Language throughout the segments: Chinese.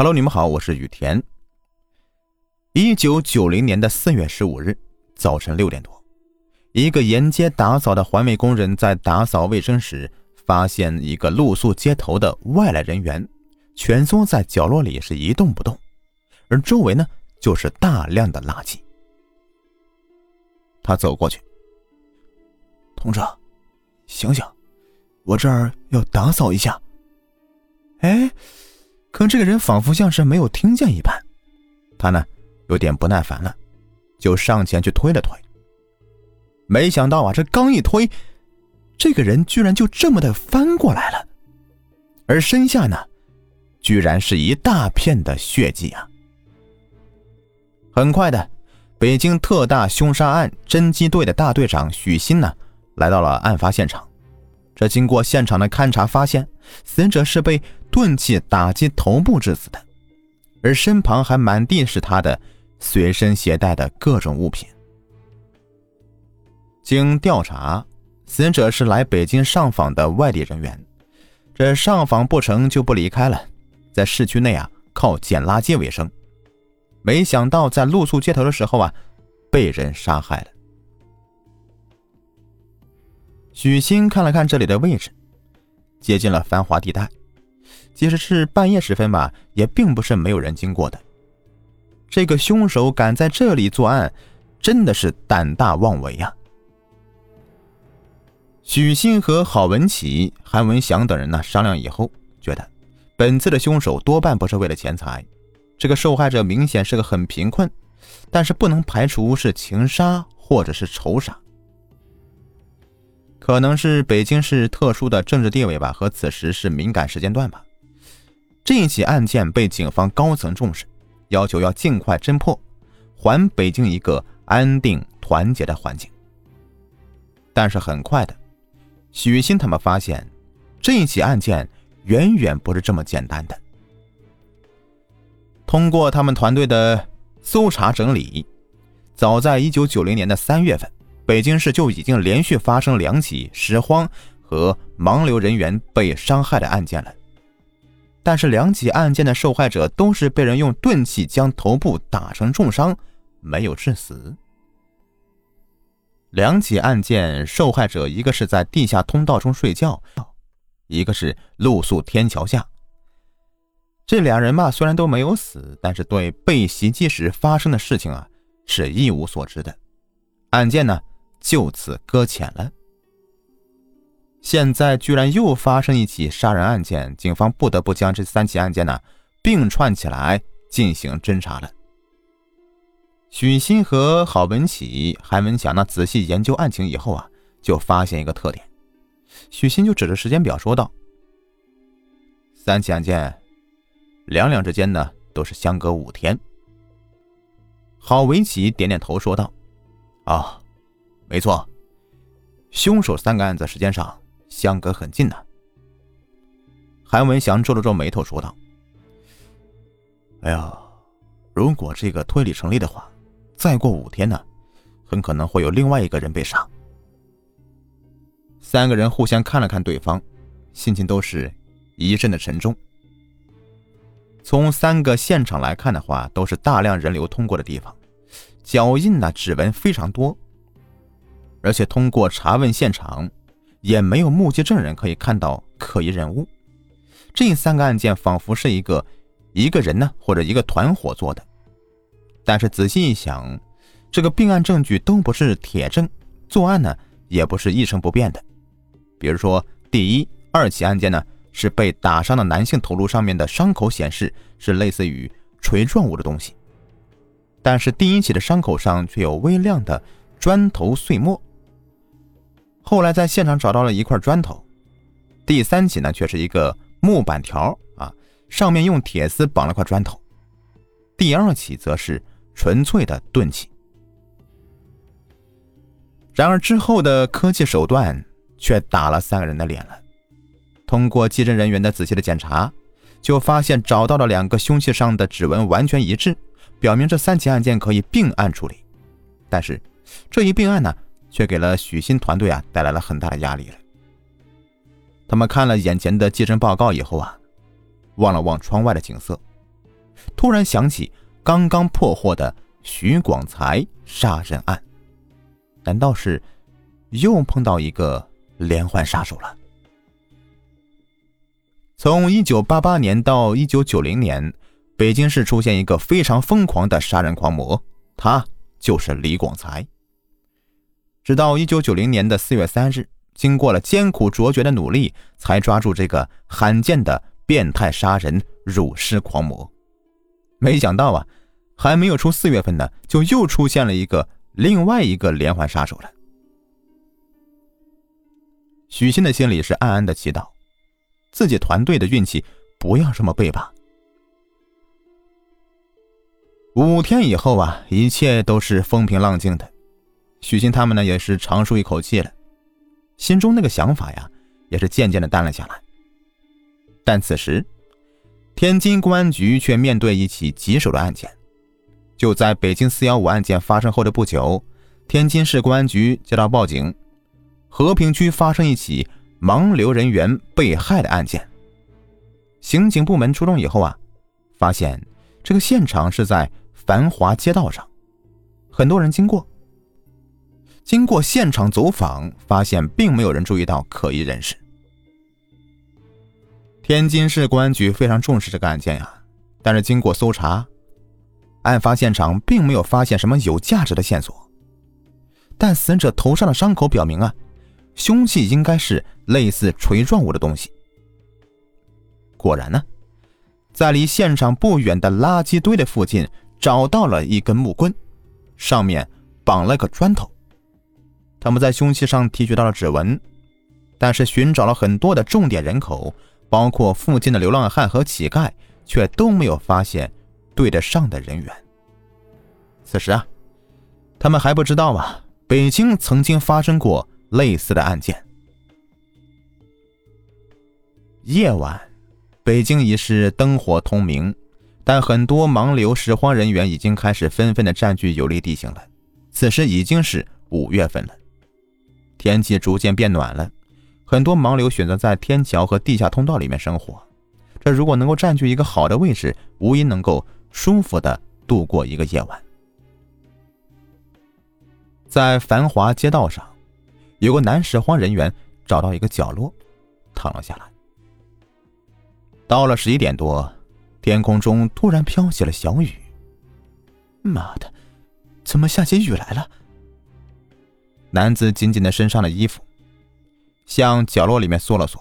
Hello，你们好，我是雨田。一九九零年的四月十五日早晨六点多，一个沿街打扫的环卫工人在打扫卫生时，发现一个露宿街头的外来人员蜷缩在角落里是一动不动，而周围呢就是大量的垃圾。他走过去，同志，醒醒，我这儿要打扫一下。哎。可这个人仿佛像是没有听见一般，他呢有点不耐烦了，就上前去推了推。没想到啊，这刚一推，这个人居然就这么的翻过来了，而身下呢，居然是一大片的血迹啊！很快的，北京特大凶杀案侦缉队的大队长许鑫呢，来到了案发现场。这经过现场的勘查，发现死者是被钝器打击头部致死的，而身旁还满地是他的随身携带的各种物品。经调查，死者是来北京上访的外地人员，这上访不成就不离开了，在市区内啊靠捡垃圾为生，没想到在露宿街头的时候啊，被人杀害了。许昕看了看这里的位置，接近了繁华地带，即使是半夜时分吧，也并不是没有人经过的。这个凶手敢在这里作案，真的是胆大妄为呀！许昕和郝文启、韩文祥等人呢商量以后，觉得本次的凶手多半不是为了钱财，这个受害者明显是个很贫困，但是不能排除是情杀或者是仇杀。可能是北京市特殊的政治地位吧，和此时是敏感时间段吧。这一起案件被警方高层重视，要求要尽快侦破，还北京一个安定团结的环境。但是很快的，许昕他们发现，这一起案件远远不是这么简单的。通过他们团队的搜查整理，早在一九九零年的三月份。北京市就已经连续发生两起拾荒和盲流人员被伤害的案件了，但是两起案件的受害者都是被人用钝器将头部打成重伤，没有致死。两起案件受害者一个是在地下通道中睡觉，一个是露宿天桥下。这两人嘛，虽然都没有死，但是对被袭击时发生的事情啊是一无所知的。案件呢？就此搁浅了。现在居然又发生一起杀人案件，警方不得不将这三起案件呢并串起来进行侦查了。许昕和郝文启、韩文强呢仔细研究案情以后啊，就发现一个特点。许昕就指着时间表说道：“三起案件，两两之间呢都是相隔五天。”郝文启点点头说道：“啊。”没错，凶手三个案子时间上相隔很近呢。韩文祥皱了皱眉头说道：“哎呀，如果这个推理成立的话，再过五天呢，很可能会有另外一个人被杀。”三个人互相看了看对方，心情都是一阵的沉重。从三个现场来看的话，都是大量人流通过的地方，脚印呢、指纹非常多。而且通过查问现场，也没有目击证人可以看到可疑人物。这三个案件仿佛是一个一个人呢，或者一个团伙做的。但是仔细一想，这个并案证据都不是铁证，作案呢也不是一成不变的。比如说，第一、二起案件呢是被打伤的男性头颅上面的伤口显示是类似于锤状物的东西，但是第一起的伤口上却有微量的砖头碎末。后来在现场找到了一块砖头，第三起呢却是一个木板条啊，上面用铁丝绑了块砖头。第二起则是纯粹的钝器。然而之后的科技手段却打了三个人的脸了。通过技侦人员的仔细的检查，就发现找到了两个凶器上的指纹完全一致，表明这三起案件可以并案处理。但是这一并案呢？却给了许昕团队啊带来了很大的压力了。他们看了眼前的技侦报告以后啊，望了望窗外的景色，突然想起刚刚破获的徐广才杀人案，难道是又碰到一个连环杀手了？从一九八八年到一九九零年，北京市出现一个非常疯狂的杀人狂魔，他就是李广才。直到一九九零年的四月三日，经过了艰苦卓绝的努力，才抓住这个罕见的变态杀人辱尸狂魔。没想到啊，还没有出四月份呢，就又出现了一个另外一个连环杀手了。许昕的心里是暗暗的祈祷。自己团队的运气不要这么背吧。五天以后啊，一切都是风平浪静的，许昕他们呢也是长舒一口气了，心中那个想法呀也是渐渐的淡了下来。但此时，天津公安局却面对一起棘手的案件。就在北京四幺五案件发生后的不久，天津市公安局接到报警，和平区发生一起。盲流人员被害的案件，刑警部门出动以后啊，发现这个现场是在繁华街道上，很多人经过。经过现场走访，发现并没有人注意到可疑人士。天津市公安局非常重视这个案件呀，但是经过搜查，案发现场并没有发现什么有价值的线索，但死者头上的伤口表明啊。凶器应该是类似锤状物的东西。果然呢，在离现场不远的垃圾堆的附近找到了一根木棍，上面绑了个砖头。他们在凶器上提取到了指纹，但是寻找了很多的重点人口，包括附近的流浪汉和乞丐，却都没有发现对得上的人员。此时啊，他们还不知道啊，北京曾经发生过。类似的案件。夜晚，北京已是灯火通明，但很多盲流拾荒人员已经开始纷纷的占据有利地形了。此时已经是五月份了，天气逐渐变暖了，很多盲流选择在天桥和地下通道里面生活。这如果能够占据一个好的位置，无疑能够舒服的度过一个夜晚。在繁华街道上。有个男拾荒人员找到一个角落，躺了下来。到了十一点多，天空中突然飘起了小雨。妈的，怎么下起雨来了？男子紧紧的身上的衣服，向角落里面缩了缩。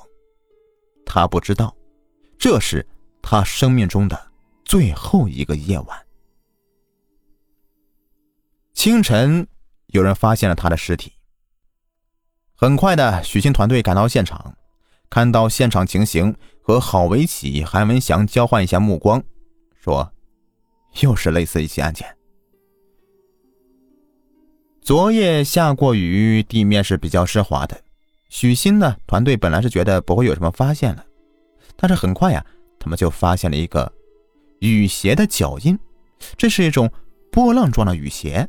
他不知道，这是他生命中的最后一个夜晚。清晨，有人发现了他的尸体。很快的，许昕团队赶到现场，看到现场情形，和郝维启、韩文祥交换一下目光，说：“又是类似一起案件。昨夜下过雨，地面是比较湿滑的。许昕呢，团队本来是觉得不会有什么发现了，但是很快呀，他们就发现了一个雨鞋的脚印，这是一种波浪状的雨鞋。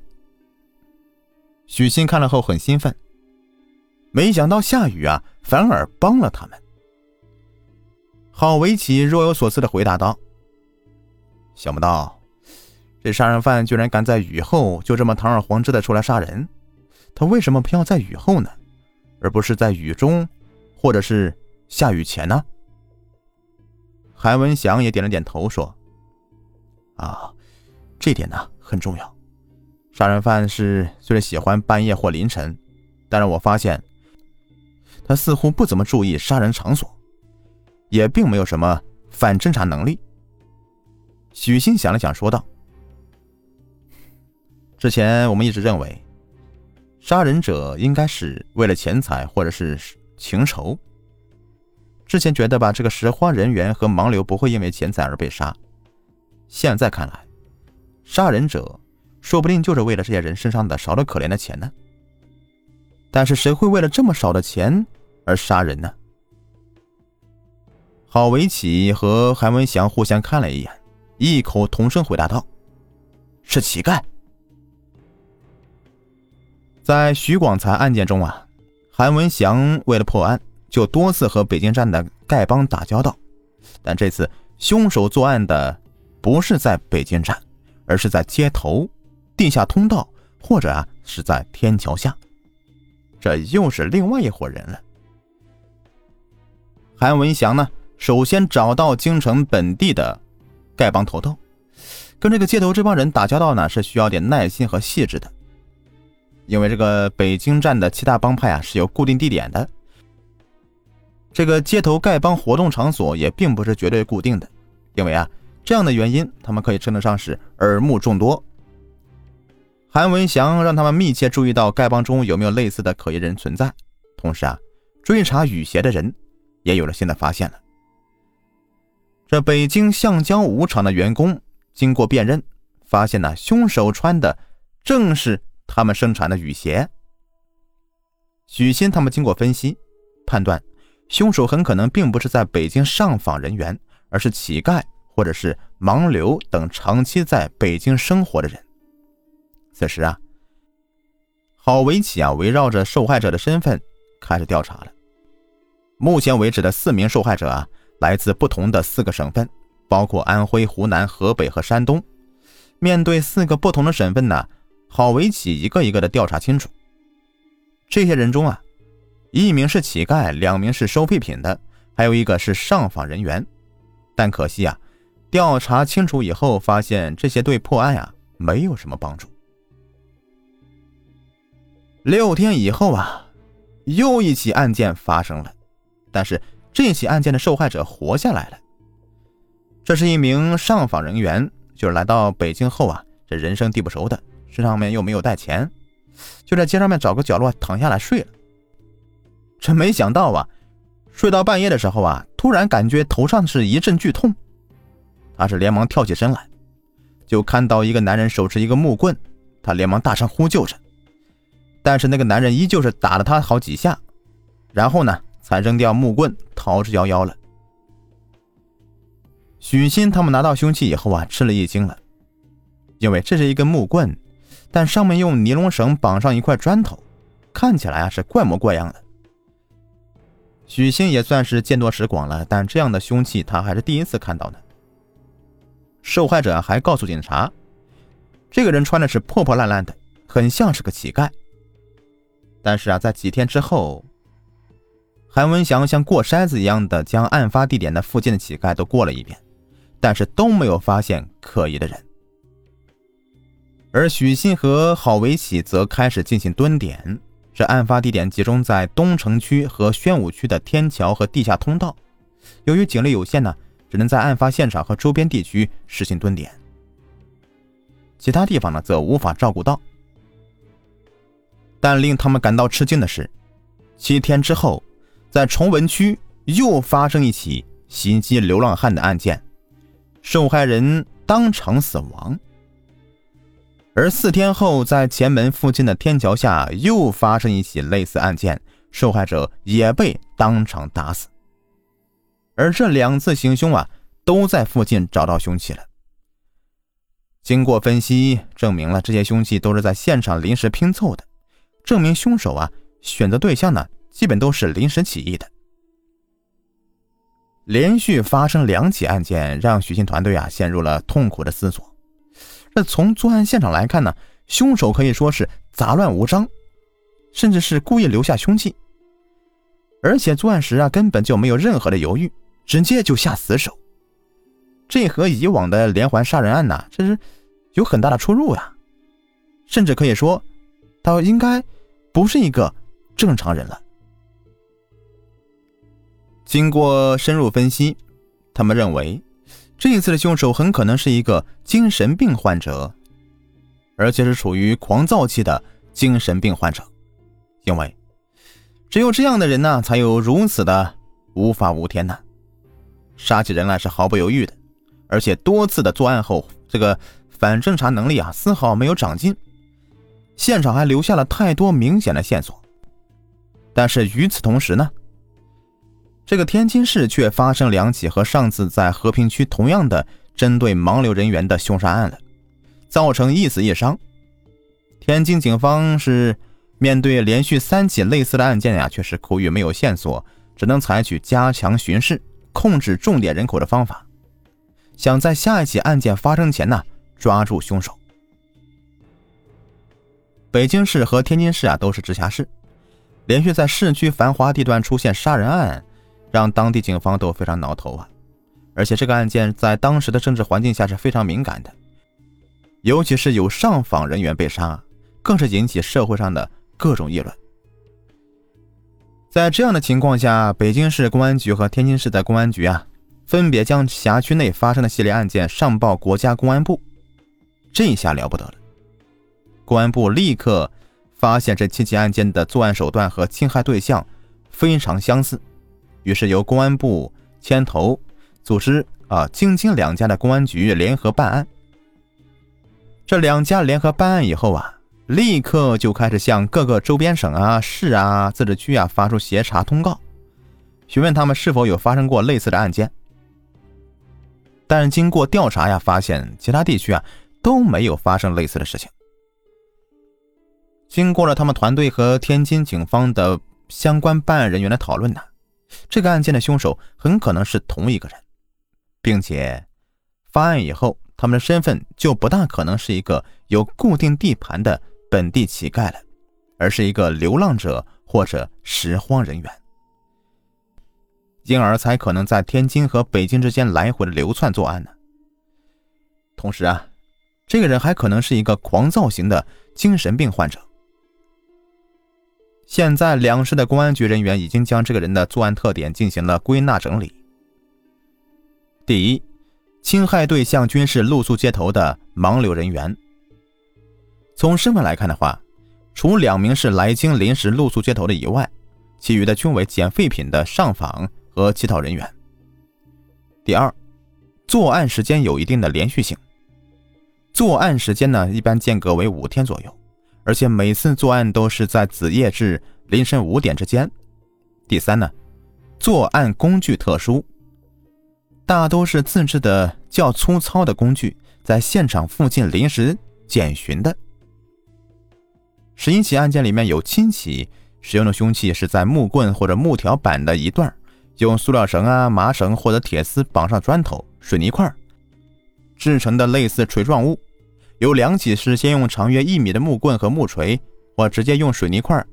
许昕看了后很兴奋。”没想到下雨啊，反而帮了他们。郝维奇若有所思的回答道：“想不到，这杀人犯居然敢在雨后就这么堂而皇之的出来杀人。他为什么偏要在雨后呢，而不是在雨中，或者是下雨前呢？”韩文祥也点了点头说：“啊，这点呢很重要。杀人犯是虽然喜欢半夜或凌晨，但是我发现。”他似乎不怎么注意杀人场所，也并没有什么反侦查能力。许昕想了想，说道：“之前我们一直认为，杀人者应该是为了钱财或者是情仇。之前觉得吧，这个拾荒人员和盲流不会因为钱财而被杀。现在看来，杀人者说不定就是为了这些人身上的少得可怜的钱呢。但是谁会为了这么少的钱？”而杀人呢？郝维启和韩文祥互相看了一眼，异口同声回答道：“是乞丐。”在徐广才案件中啊，韩文祥为了破案，就多次和北京站的丐帮打交道，但这次凶手作案的不是在北京站，而是在街头、地下通道，或者啊是在天桥下。这又是另外一伙人了。韩文祥呢，首先找到京城本地的丐帮头头，跟这个街头这帮人打交道呢，是需要点耐心和细致的。因为这个北京站的七大帮派啊是有固定地点的，这个街头丐帮活动场所也并不是绝对固定的，因为啊这样的原因，他们可以称得上是耳目众多。韩文祥让他们密切注意到丐帮中有没有类似的可疑人存在，同时啊，追查雨鞋的人也有了新的发现了。这北京橡胶舞厂的员工经过辨认，发现呢，凶手穿的正是他们生产的雨鞋。许昕他们经过分析，判断凶手很可能并不是在北京上访人员，而是乞丐或者是盲流等长期在北京生活的人。此时啊，郝维启啊，围绕着受害者的身份开始调查了。目前为止的四名受害者啊，来自不同的四个省份，包括安徽、湖南、河北和山东。面对四个不同的省份呢，郝维启一个一个的调查清楚。这些人中啊，一名是乞丐，两名是收废品的，还有一个是上访人员。但可惜啊，调查清楚以后，发现这些对破案啊没有什么帮助。六天以后啊，又一起案件发生了，但是这起案件的受害者活下来了。这是一名上访人员，就是来到北京后啊，这人生地不熟的，身上面又没有带钱，就在街上面找个角落躺下来睡了。这没想到啊，睡到半夜的时候啊，突然感觉头上是一阵剧痛，他是连忙跳起身来，就看到一个男人手持一个木棍，他连忙大声呼救着。但是那个男人依旧是打了他好几下，然后呢，才扔掉木棍逃之夭夭了。许昕他们拿到凶器以后啊，吃了一惊了，因为这是一根木棍，但上面用尼龙绳绑上一块砖头，看起来啊是怪模怪样的。许昕也算是见多识广了，但这样的凶器他还是第一次看到呢。受害者还告诉警察，这个人穿的是破破烂烂的，很像是个乞丐。但是啊，在几天之后，韩文祥像过筛子一样的将案发地点的附近的乞丐都过了一遍，但是都没有发现可疑的人。而许昕和郝维喜则开始进行蹲点。这案发地点集中在东城区和宣武区的天桥和地下通道，由于警力有限呢，只能在案发现场和周边地区实行蹲点，其他地方呢则无法照顾到。但令他们感到吃惊的是，七天之后，在崇文区又发生一起袭击流浪汉的案件，受害人当场死亡。而四天后，在前门附近的天桥下又发生一起类似案件，受害者也被当场打死。而这两次行凶啊，都在附近找到凶器了。经过分析，证明了这些凶器都是在现场临时拼凑的。证明凶手啊选择对象呢，基本都是临时起意的。连续发生两起案件，让许昕团队啊陷入了痛苦的思索。这从作案现场来看呢，凶手可以说是杂乱无章，甚至是故意留下凶器，而且作案时啊根本就没有任何的犹豫，直接就下死手。这和以往的连环杀人案呢，这是有很大的出入呀，甚至可以说，他应该。不是一个正常人了。经过深入分析，他们认为这一次的凶手很可能是一个精神病患者，而且是处于狂躁期的精神病患者。因为只有这样的人呢，才有如此的无法无天呢。杀起人来是毫不犹豫的，而且多次的作案后，这个反侦查能力啊，丝毫没有长进。现场还留下了太多明显的线索，但是与此同时呢，这个天津市却发生两起和上次在和平区同样的针对盲流人员的凶杀案了，造成一死一伤。天津警方是面对连续三起类似的案件呀，却是苦于没有线索，只能采取加强巡视、控制重点人口的方法。想在下一起案件发生前呢抓住凶手。北京市和天津市啊都是直辖市，连续在市区繁华地段出现杀人案，让当地警方都非常挠头啊。而且这个案件在当时的政治环境下是非常敏感的，尤其是有上访人员被杀，更是引起社会上的各种议论。在这样的情况下，北京市公安局和天津市的公安局啊，分别将辖区内发生的系列案件上报国家公安部，这下了不得了。公安部立刻发现这七起案件的作案手段和侵害对象非常相似，于是由公安部牵头组织啊京津两家的公安局联合办案。这两家联合办案以后啊，立刻就开始向各个周边省啊、市啊、自治区啊发出协查通告，询问他们是否有发生过类似的案件。但经过调查呀，发现其他地区啊都没有发生类似的事情。经过了他们团队和天津警方的相关办案人员的讨论呢，这个案件的凶手很可能是同一个人，并且发案以后，他们的身份就不大可能是一个有固定地盘的本地乞丐了，而是一个流浪者或者拾荒人员，因而才可能在天津和北京之间来回的流窜作案呢。同时啊，这个人还可能是一个狂躁型的精神病患者。现在，两市的公安局人员已经将这个人的作案特点进行了归纳整理。第一，侵害对象均是露宿街头的盲流人员。从身份来看的话，除两名是来京临时露宿街头的以外，其余的均为捡废品的上访和乞讨人员。第二，作案时间有一定的连续性，作案时间呢一般间隔为五天左右。而且每次作案都是在子夜至凌晨五点之间。第三呢，作案工具特殊，大都是自制的较粗糙的工具，在现场附近临时捡寻的。十一起案件里面有七起使用的凶器是在木棍或者木条板的一段，用塑料绳啊、麻绳或者铁丝绑上砖头、水泥块制成的类似锤状物。有两起是先用长约一米的木棍和木锤，或直接用水泥块，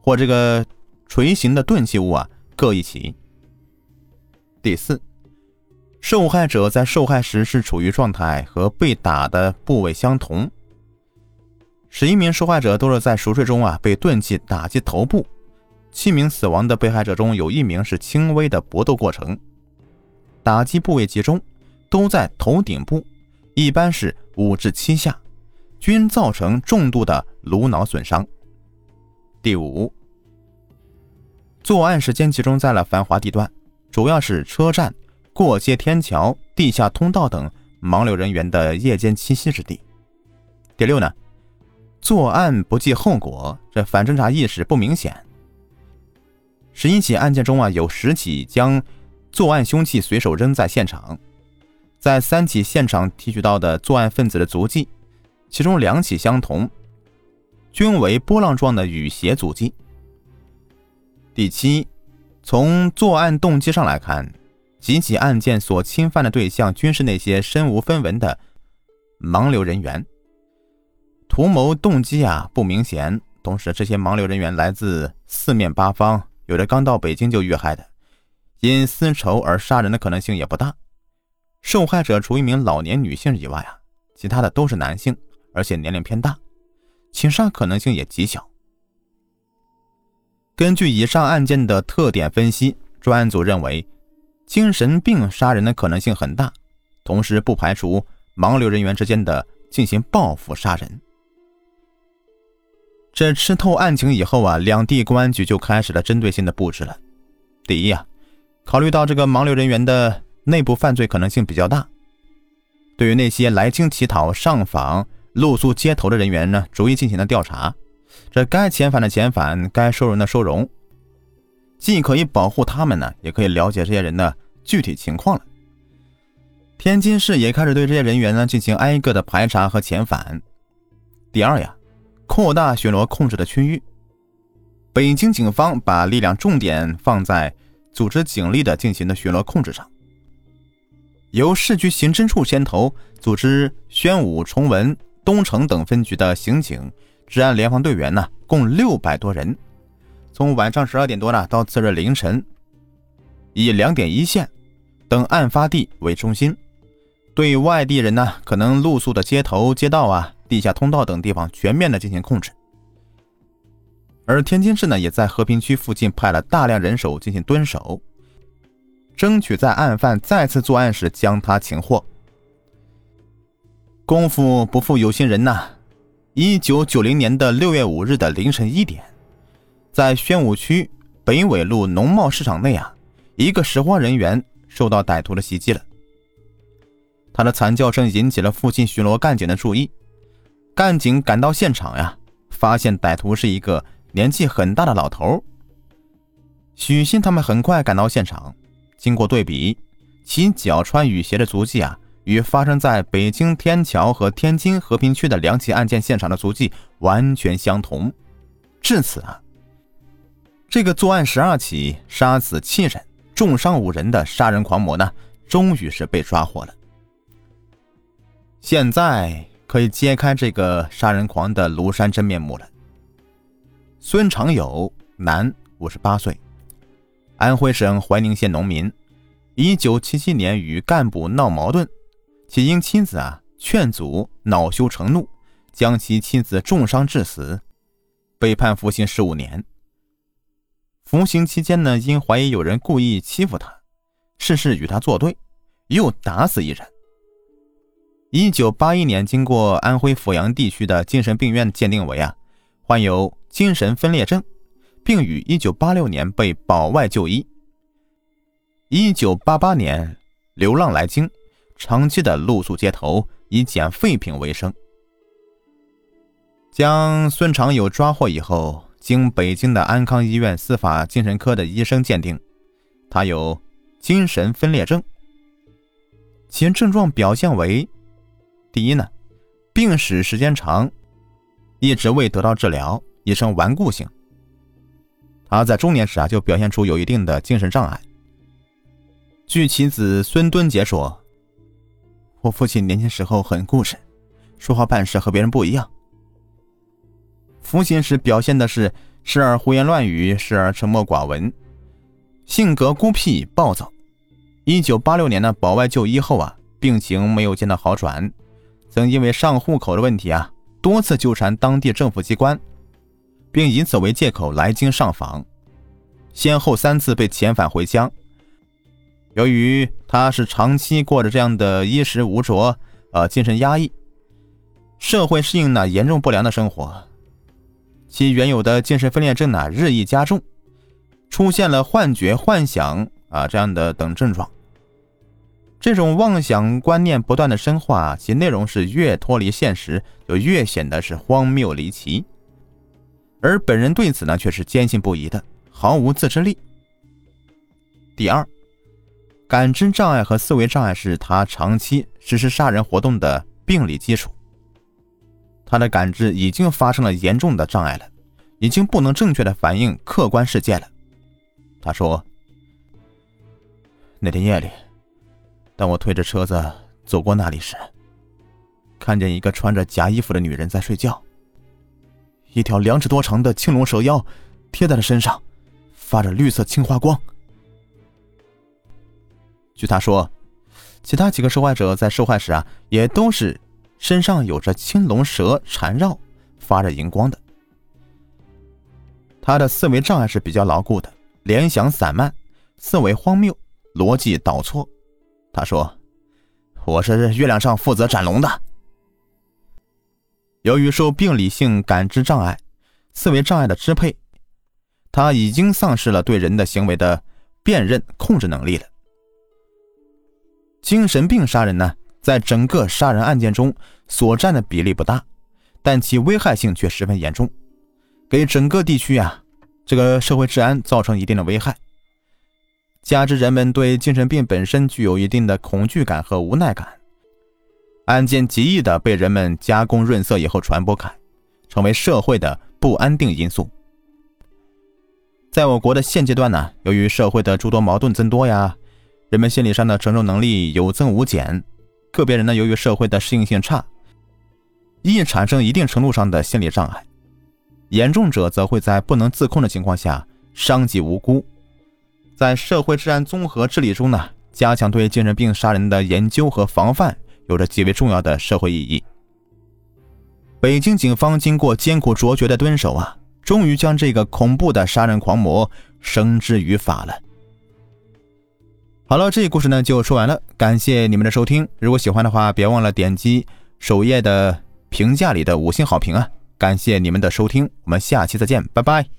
或这个锤形的钝器物啊，各一起。第四，受害者在受害时是处于状态和被打的部位相同。十一名受害者都是在熟睡中啊被钝器打击头部，七名死亡的被害者中有一名是轻微的搏斗过程，打击部位集中，都在头顶部。一般是五至七下，均造成重度的颅脑损伤。第五，作案时间集中在了繁华地段，主要是车站、过街天桥、地下通道等盲流人员的夜间栖息之地。第六呢，作案不计后果，这反侦查意识不明显。十一起案件中啊，有十起将作案凶器随手扔在现场。在三起现场提取到的作案分子的足迹，其中两起相同，均为波浪状的雨鞋足迹。第七，从作案动机上来看，几起案件所侵犯的对象均是那些身无分文的盲流人员，图谋动机啊不明显。同时，这些盲流人员来自四面八方，有的刚到北京就遇害的，因私仇而杀人的可能性也不大。受害者除一名老年女性以外啊，其他的都是男性，而且年龄偏大，情杀可能性也极小。根据以上案件的特点分析，专案组认为精神病杀人的可能性很大，同时不排除盲流人员之间的进行报复杀人。这吃透案情以后啊，两地公安局就开始了针对性的布置了。第一啊，考虑到这个盲流人员的。内部犯罪可能性比较大。对于那些来京乞讨、上访、露宿街头的人员呢，逐一进行了调查。这该遣返的遣返，该收容的收容，既可以保护他们呢，也可以了解这些人的具体情况了。天津市也开始对这些人员呢进行挨个的排查和遣返。第二呀，扩大巡逻控制的区域。北京警方把力量重点放在组织警力的进行的巡逻控制上。由市局刑侦处牵头，组织宣武、崇文、东城等分局的刑警、治安联防队员呢，共六百多人，从晚上十二点多呢到次日凌晨，以两点一线等案发地为中心，对外地人呢可能露宿的街头、街道啊、地下通道等地方全面的进行控制。而天津市呢，也在和平区附近派了大量人手进行蹲守。争取在案犯再次作案时将他擒获。功夫不负有心人呐！一九九零年的六月五日的凌晨一点，在宣武区北纬路农贸市场内啊，一个拾荒人员受到歹徒的袭击了。他的惨叫声引起了附近巡逻干警的注意。干警赶到现场呀，发现歹徒是一个年纪很大的老头。许鑫他们很快赶到现场。经过对比，其脚穿雨鞋的足迹啊，与发生在北京天桥和天津和平区的两起案件现场的足迹完全相同。至此啊，这个作案十二起、杀死七人、重伤五人的杀人狂魔呢，终于是被抓获了。现在可以揭开这个杀人狂的庐山真面目了。孙长友，男，五十八岁。安徽省怀宁县农民，一九七七年与干部闹矛盾，其因妻子啊劝阻，恼羞成怒，将其妻子重伤致死，被判服刑十五年。服刑期间呢，因怀疑有人故意欺负他，事事与他作对，又打死一人。一九八一年，经过安徽阜阳地区的精神病院鉴定为啊，患有精神分裂症。并于一九八六年被保外就医。一九八八年流浪来京，长期的露宿街头，以捡废品为生。将孙长友抓获以后，经北京的安康医院司法精神科的医生鉴定，他有精神分裂症。其症状表现为：第一呢，病史时间长，一直未得到治疗，一生顽固性。而在中年时啊，就表现出有一定的精神障碍。据其子孙敦杰说：“我父亲年轻时候很固执，说话办事和别人不一样。服刑时表现的是时而胡言乱语，时而沉默寡闻，性格孤僻暴躁。一九八六年呢，保外就医后啊，病情没有见到好转，曾因为上户口的问题啊，多次纠缠当地政府机关。”并以此为借口来京上访，先后三次被遣返回乡。由于他是长期过着这样的衣食无着、呃精神压抑、社会适应呢严重不良的生活，其原有的精神分裂症呢日益加重，出现了幻觉、幻想啊这样的等症状。这种妄想观念不断的深化，其内容是越脱离现实，就越显得是荒谬离奇。而本人对此呢，却是坚信不疑的，毫无自制力。第二，感知障碍和思维障碍是他长期实施杀人活动的病理基础。他的感知已经发生了严重的障碍了，已经不能正确的反映客观世界了。他说：“那天夜里，当我推着车子走过那里时，看见一个穿着假衣服的女人在睡觉。”一条两尺多长的青龙蛇腰贴在了身上，发着绿色青花光。据他说，其他几个受害者在受害时啊，也都是身上有着青龙蛇缠绕、发着荧光的。他的思维障碍是比较牢固的，联想散漫，思维荒谬，逻辑倒错。他说：“我是月亮上负责斩龙的。”由于受病理性感知障碍、思维障碍的支配，他已经丧失了对人的行为的辨认、控制能力了。精神病杀人呢，在整个杀人案件中所占的比例不大，但其危害性却十分严重，给整个地区啊这个社会治安造成一定的危害。加之人们对精神病本身具有一定的恐惧感和无奈感。案件极易的被人们加工润色以后传播开，成为社会的不安定因素。在我国的现阶段呢，由于社会的诸多矛盾增多呀，人们心理上的承受能力有增无减，个别人呢由于社会的适应性差，易产生一定程度上的心理障碍，严重者则会在不能自控的情况下伤及无辜。在社会治安综合治理中呢，加强对精神病杀人的研究和防范有着极为重要的社会意义。北京警方经过艰苦卓绝的蹲守啊，终于将这个恐怖的杀人狂魔绳之于法了。好了，这个故事呢就说完了，感谢你们的收听。如果喜欢的话，别忘了点击首页的评价里的五星好评啊！感谢你们的收听，我们下期再见，拜拜。